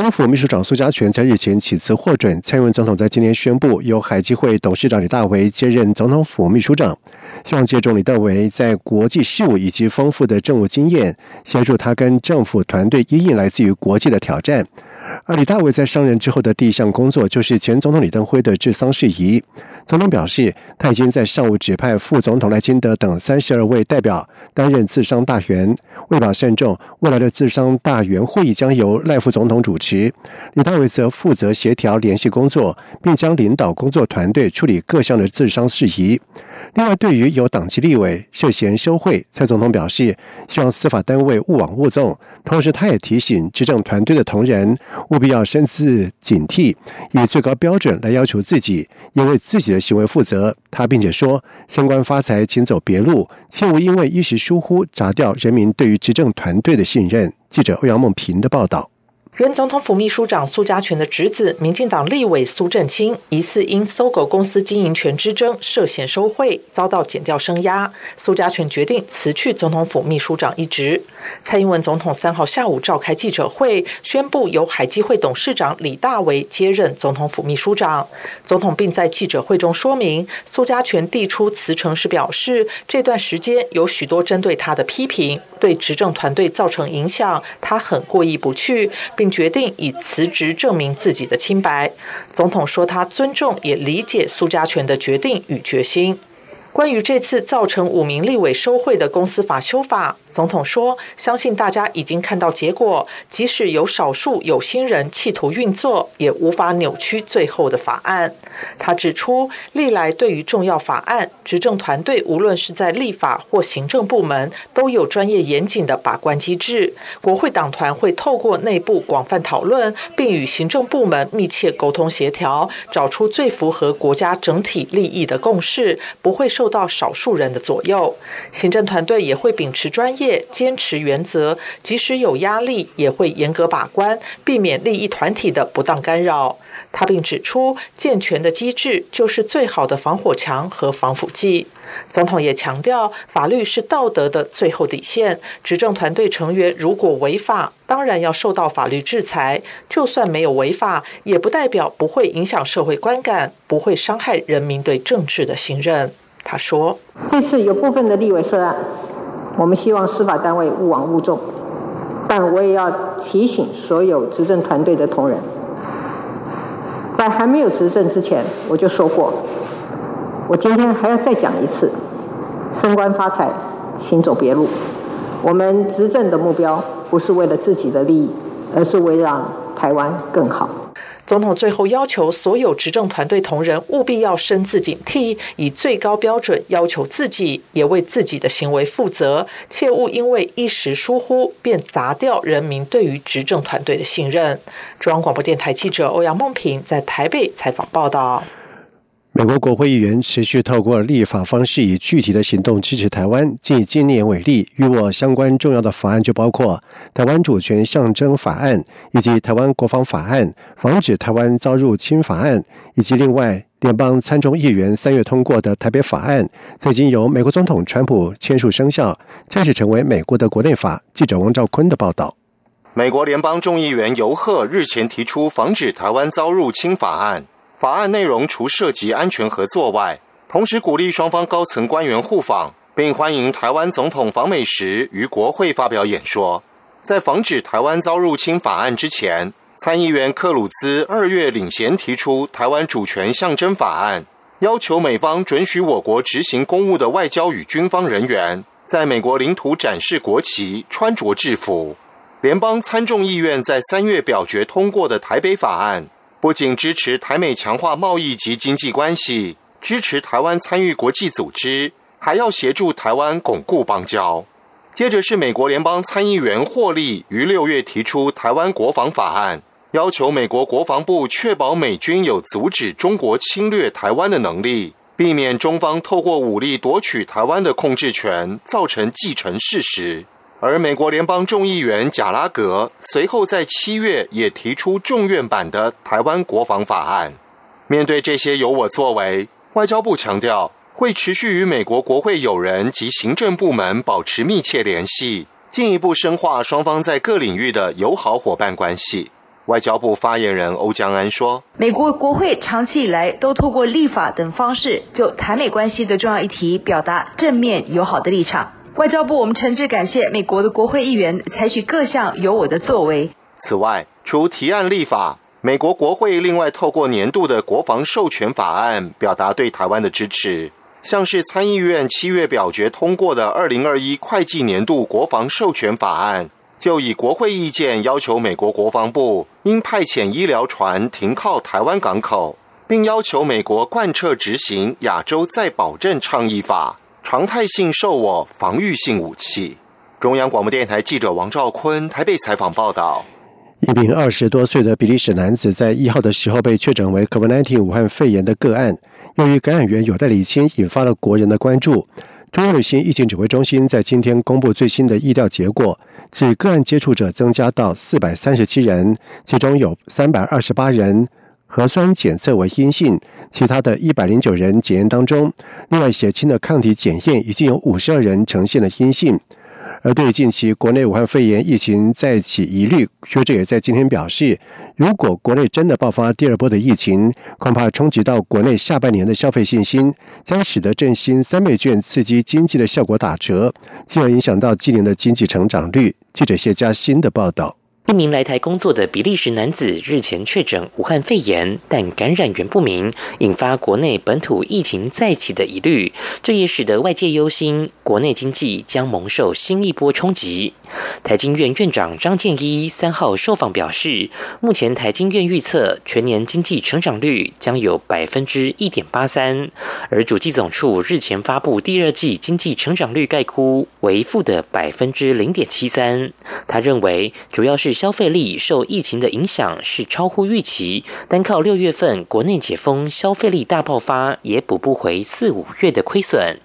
总统府秘书长苏家全在日前起辞获准，蔡英文总统在今年宣布，由海基会董事长李大为接任总统府秘书长，希望借助李大为在国际事务以及丰富的政务经验，协助他跟政府团队应应来自于国际的挑战。而李大伟在上任之后的第一项工作，就是前总统李登辉的治丧事宜。总统表示，他已经在上午指派副总统赖金德等三十二位代表担任治丧大员。为保慎重，未来的治丧大员会议将由赖副总统主持，李大伟则负责协调联系工作，并将领导工作团队处理各项的治丧事宜。另外，对于有党籍立委涉嫌收贿，蔡总统表示，希望司法单位勿枉勿纵。同时，他也提醒执政团队的同仁，务必要深自警惕，以最高标准来要求自己，也为自己的行为负责。他并且说，升官发财，请走别路，切勿因为一时疏忽，砸掉人民对于执政团队的信任。记者欧阳梦平的报道。原总统府秘书长苏家全的侄子、民进党立委苏振清，疑似因搜狗公司经营权之争涉嫌收贿，遭到减掉声押。苏家全决定辞去总统府秘书长一职。蔡英文总统三号下午召开记者会，宣布由海基会董事长李大为接任总统府秘书长。总统并在记者会中说明，苏家全递出辞呈时表示，这段时间有许多针对他的批评，对执政团队造成影响，他很过意不去。并决定以辞职证明自己的清白。总统说，他尊重也理解苏家全的决定与决心。关于这次造成五名立委收贿的公司法修法，总统说：“相信大家已经看到结果，即使有少数有心人企图运作，也无法扭曲最后的法案。”他指出，历来对于重要法案，执政团队无论是在立法或行政部门，都有专业严谨的把关机制。国会党团会透过内部广泛讨论，并与行政部门密切沟通协调，找出最符合国家整体利益的共识，不会。受到少数人的左右，行政团队也会秉持专业，坚持原则，即使有压力，也会严格把关，避免利益团体的不当干扰。他并指出，健全的机制就是最好的防火墙和防腐剂。总统也强调，法律是道德的最后底线。执政团队成员如果违法，当然要受到法律制裁。就算没有违法，也不代表不会影响社会观感，不会伤害人民对政治的信任。他说：“这次有部分的立委涉案，我们希望司法单位勿枉勿纵，但我也要提醒所有执政团队的同仁，在还没有执政之前，我就说过，我今天还要再讲一次：升官发财，请走别路。我们执政的目标不是为了自己的利益，而是为让台湾更好。”总统最后要求所有执政团队同仁务必要深自警惕，以最高标准要求自己，也为自己的行为负责，切勿因为一时疏忽便砸掉人民对于执政团队的信任。中央广播电台记者欧阳梦平在台北采访报道。美国国会议员持续透过立法方式，以具体的行动支持台湾。以今年为例，与我相关重要的法案就包括《台湾主权象征法案》，以及《台湾国防法案》、《防止台湾遭入侵法案》，以及另外联邦参众议员三月通过的《台北法案》，最近由美国总统川普签署生效，正式成为美国的国内法。记者王兆坤的报道。美国联邦众议员尤赫日前提出《防止台湾遭入侵法案》。法案内容除涉及安全合作外，同时鼓励双方高层官员互访，并欢迎台湾总统访美时于国会发表演说。在防止台湾遭入侵法案之前，参议员克鲁兹二月领衔提出台湾主权象征法案，要求美方准许我国执行公务的外交与军方人员在美国领土展示国旗、穿着制服。联邦参众议院在三月表决通过的台北法案。不仅支持台美强化贸易及经济关系，支持台湾参与国际组织，还要协助台湾巩固邦交。接着是美国联邦参议员霍利于六月提出台湾国防法案，要求美国国防部确保美军有阻止中国侵略台湾的能力，避免中方透过武力夺取台湾的控制权，造成既成事实。而美国联邦众议员贾拉格随后在七月也提出众院版的台湾国防法案。面对这些有我作为，外交部强调会持续与美国国会友人及行政部门保持密切联系，进一步深化双方在各领域的友好伙伴关系。外交部发言人欧江安说：“美国国会长期以来都透过立法等方式，就台美关系的重要议题表达正面友好的立场。”外交部，我们诚挚感谢美国的国会议员采取各项有我的作为。此外，除提案立法，美国国会另外透过年度的国防授权法案表达对台湾的支持，像是参议院七月表决通过的二零二一会计年度国防授权法案，就以国会意见要求美国国防部应派遣医疗船停靠台湾港口，并要求美国贯彻执行亚洲再保证倡议法。常态性受我防御性武器。中央广播电台记者王兆坤台北采访报道：一名二十多岁的比利时男子在一号的时候被确诊为 COVID-19 武汉肺炎的个案，由于感染源有待理清，引发了国人的关注。中央旅行疫情指挥中心在今天公布最新的疫调结果，指个案接触者增加到四百三十七人，其中有三百二十八人。核酸检测为阴性，其他的一百零九人检验当中，另外血清的抗体检验已经有五十二人呈现了阴性。而对于近期国内武汉肺炎疫情再起疑虑，学者也在今天表示，如果国内真的爆发第二波的疫情，恐怕冲击到国内下半年的消费信心，将使得振兴三倍券刺激经济的效果打折，进而影响到今年的经济成长率。记者谢佳欣的报道。一名来台工作的比利时男子日前确诊武汉肺炎，但感染源不明，引发国内本土疫情再起的疑虑。这也使得外界忧心，国内经济将蒙受新一波冲击。台经院院长张建一三号受访表示，目前台经院预测全年经济成长率将有百分之一点八三，而主计总处日前发布第二季经济成长率概估为负的百分之零点七三。他认为，主要是。消费力受疫情的影响是超乎预期，单靠六月份国内解封，消费力大爆发也补不回四五月的亏损。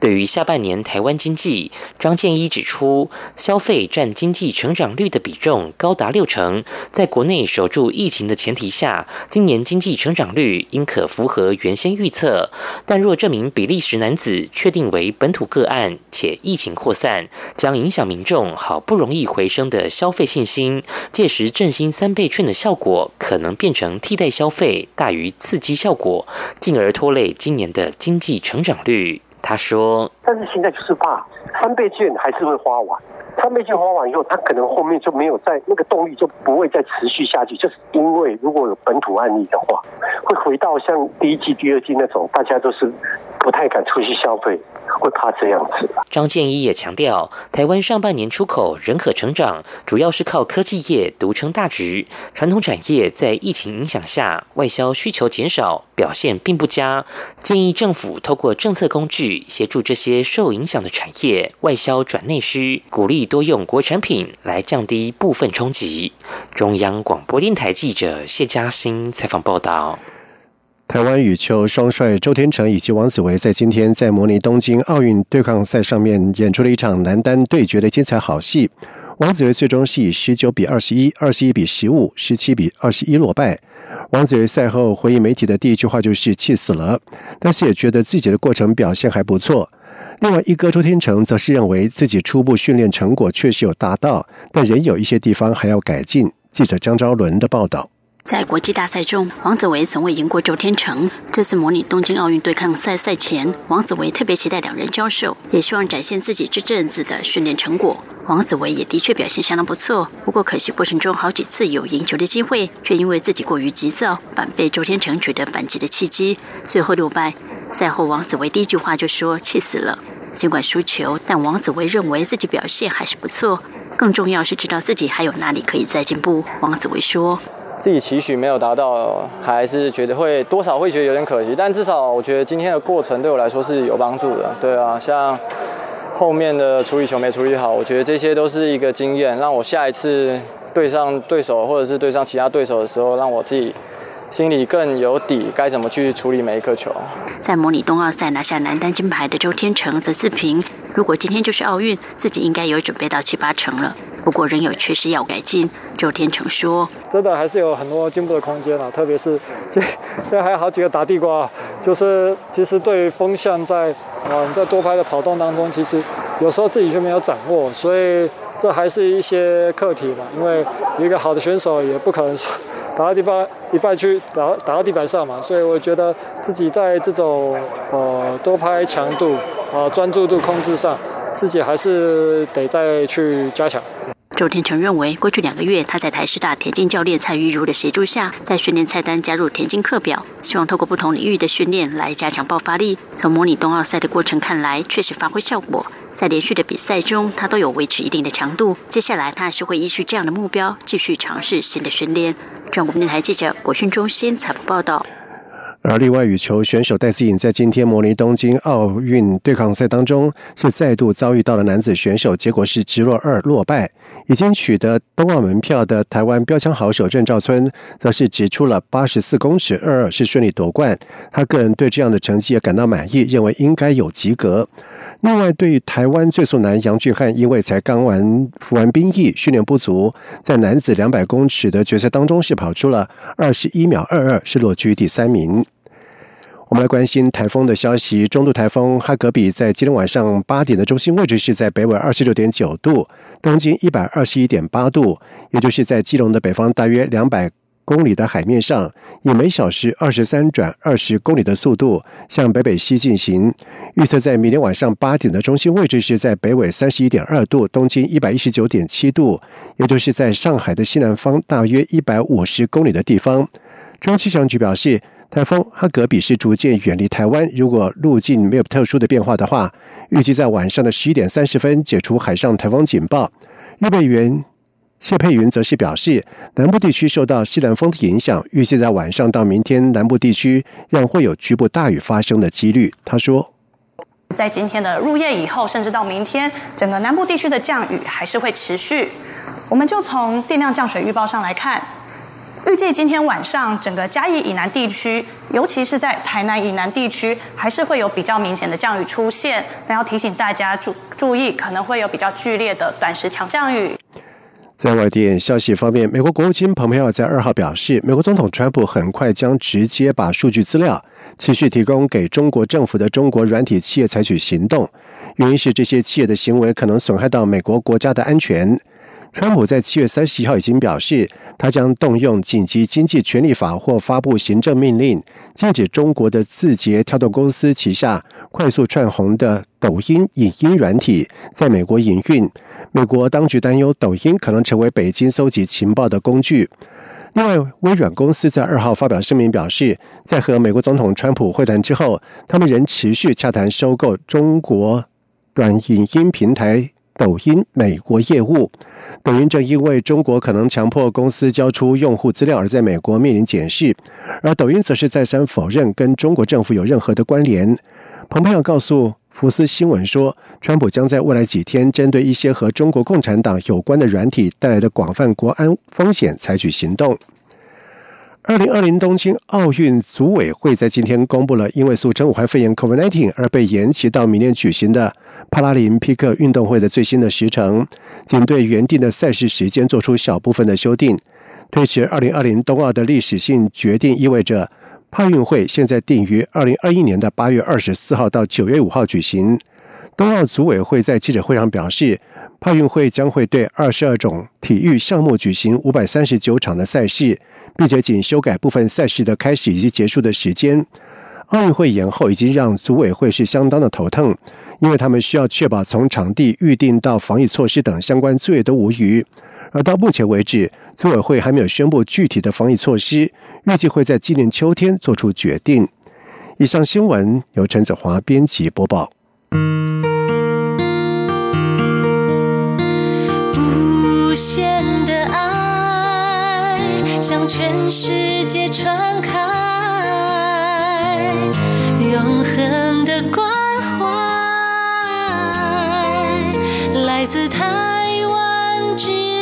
对于下半年台湾经济，张建一指出，消费占经济成长率的比重高达六成，在国内守住疫情的前提下，今年经济成长率应可符合原先预测。但若这名比利时男子确定为本土个案，且疫情扩散，将影响民众好不容易回升的消费信心。届时振兴三倍券的效果可能变成替代消费大于刺激效果，进而拖累今年的经济成长率。他说：“但是现在就是怕三倍券还是会花完，三倍券花完以后，他可能后面就没有再那个动力就不会再持续下去，就是因为如果有本土案例的话，会回到像第一季、第二季那种，大家都是不太敢出去消费。”会怕这样子。张建一也强调，台湾上半年出口仍可成长，主要是靠科技业独撑大局。传统产业在疫情影响下，外销需求减少，表现并不佳。建议政府透过政策工具，协助这些受影响的产业外销转内需，鼓励多用国产品来降低部分冲击。中央广播电台记者谢嘉欣采访报道。台湾羽球双帅周天成以及王子维在今天在模拟东京奥运对抗赛上面演出了一场男单对决的精彩好戏。王子维最终是以十九比二十一、二十一比十五、十七比二十一落败。王子维赛后回应媒体的第一句话就是气死了，但是也觉得自己的过程表现还不错。另外一哥周天成则是认为自己初步训练成果确实有达到，但仍有一些地方还要改进。记者张昭伦的报道。在国际大赛中，王子维从未赢过周天成。这次模拟东京奥运对抗赛赛前，王子维特别期待两人交手，也希望展现自己这阵子的训练成果。王子维也的确表现相当不错，不过可惜过程中好几次有赢球的机会，却因为自己过于急躁，反被周天成取得反击的契机，最后落败。赛后，王子维第一句话就说：“气死了。”尽管输球，但王子维认为自己表现还是不错，更重要是知道自己还有哪里可以再进步。王子维说。自己期许没有达到，还是觉得会多少会觉得有点可惜，但至少我觉得今天的过程对我来说是有帮助的。对啊，像后面的处理球没处理好，我觉得这些都是一个经验，让我下一次对上对手或者是对上其他对手的时候，让我自己心里更有底，该怎么去处理每一颗球。在模拟冬奥赛拿下男单金牌的周天成则自评：如果今天就是奥运，自己应该有准备到七八成了。不过仍有缺失要改进。周天成说：“真的还是有很多进步的空间啊，特别是这这还有好几个打地瓜，就是其实对于风向在啊在多拍的跑动当中，其实有时候自己就没有掌握，所以这还是一些课题嘛。因为一个好的选手也不可能打到地板一半去打打到地板上嘛，所以我觉得自己在这种呃多拍强度啊专注度控制上，自己还是得再去加强。”周天成认为，过去两个月他在台师大田径教练蔡玉如的协助下，在训练菜单加入田径课表，希望透过不同领域的训练来加强爆发力。从模拟冬奥赛的过程看来，确实发挥效果。在连续的比赛中，他都有维持一定的强度。接下来，他还是会依据这样的目标，继续尝试新的训练。中国电台记者国讯中心采访报道。而另外羽球选手戴资颖在今天模拟东京奥运对抗赛当中，是再度遭遇到了男子选手，结果是直落二落败。已经取得冬奥门票的台湾标枪好手郑兆村，则是指出了八十四公尺二二是顺利夺冠。他个人对这样的成绩也感到满意，认为应该有及格。另外，对于台湾最速男杨俊汉，因为才刚完服完兵役，训练不足，在男子两百公尺的决赛当中是跑出了二十一秒二二，是落居第三名。我们来关心台风的消息。中度台风哈格比在今天晚上八点的中心位置是在北纬二十六点九度，东经一百二十一点八度，也就是在基隆的北方大约两百公里的海面上，以每小时二十三转二十公里的速度向北北西进行。预测在明天晚上八点的中心位置是在北纬三十一点二度，东经一百一十九点七度，也就是在上海的西南方大约一百五十公里的地方。中央气象局表示。台风哈格比是逐渐远离台湾，如果路径没有特殊的变化的话，预计在晚上的十一点三十分解除海上台风警报。预备员谢佩云则是表示，南部地区受到西南风的影响，预计在晚上到明天，南部地区仍会有局部大雨发生的几率。他说，在今天的入夜以后，甚至到明天，整个南部地区的降雨还是会持续。我们就从电量降水预报上来看。预计今天晚上整个嘉义以南地区，尤其是在台南以南地区，还是会有比较明显的降雨出现。那要提醒大家注注意，可能会有比较剧烈的短时强降雨。在外电消息方面，美国国务卿蓬佩奥在二号表示，美国总统川普很快将直接把数据资料持续提供给中国政府的中国软体企业采取行动，原因是这些企业的行为可能损害到美国国家的安全。川普在七月三十一号已经表示，他将动用紧急经济权利法或发布行政命令，禁止中国的字节跳动公司旗下快速窜红的抖音影音软体在美国营运。美国当局担忧抖音可能成为北京搜集情报的工具。另外，微软公司在二号发表声明表示，在和美国总统川普会谈之后，他们仍持续洽谈收购中国短影音平台。抖音美国业务，抖音正因为中国可能强迫公司交出用户资料而在美国面临检视，而抖音则是再三否认跟中国政府有任何的关联。蓬佩奥告诉福斯新闻说，川普将在未来几天针对一些和中国共产党有关的软体带来的广泛国安风险采取行动。二零二零东京奥运组委会在今天公布了，因为俗称武汉肺炎 （COVID-19） 而被延期到明年举行的帕拉林匹克运动会的最新的时程，仅对原定的赛事时间做出小部分的修订。推迟二零二零冬奥的历史性决定意味着，帕运会现在定于二零二一年的八月二十四号到九月五号举行。冬奥组委会在记者会上表示，帕运会将会对二十二种体育项目举行五百三十九场的赛事，并且仅修改部分赛事的开始以及结束的时间。奥运会延后已经让组委会是相当的头疼，因为他们需要确保从场地预定到防疫措施等相关作业都无虞。而到目前为止，组委会还没有宣布具体的防疫措施，预计会在今年秋天做出决定。以上新闻由陈子华编辑播报。无限的爱向全世界传开，永恒的关怀来自台湾之。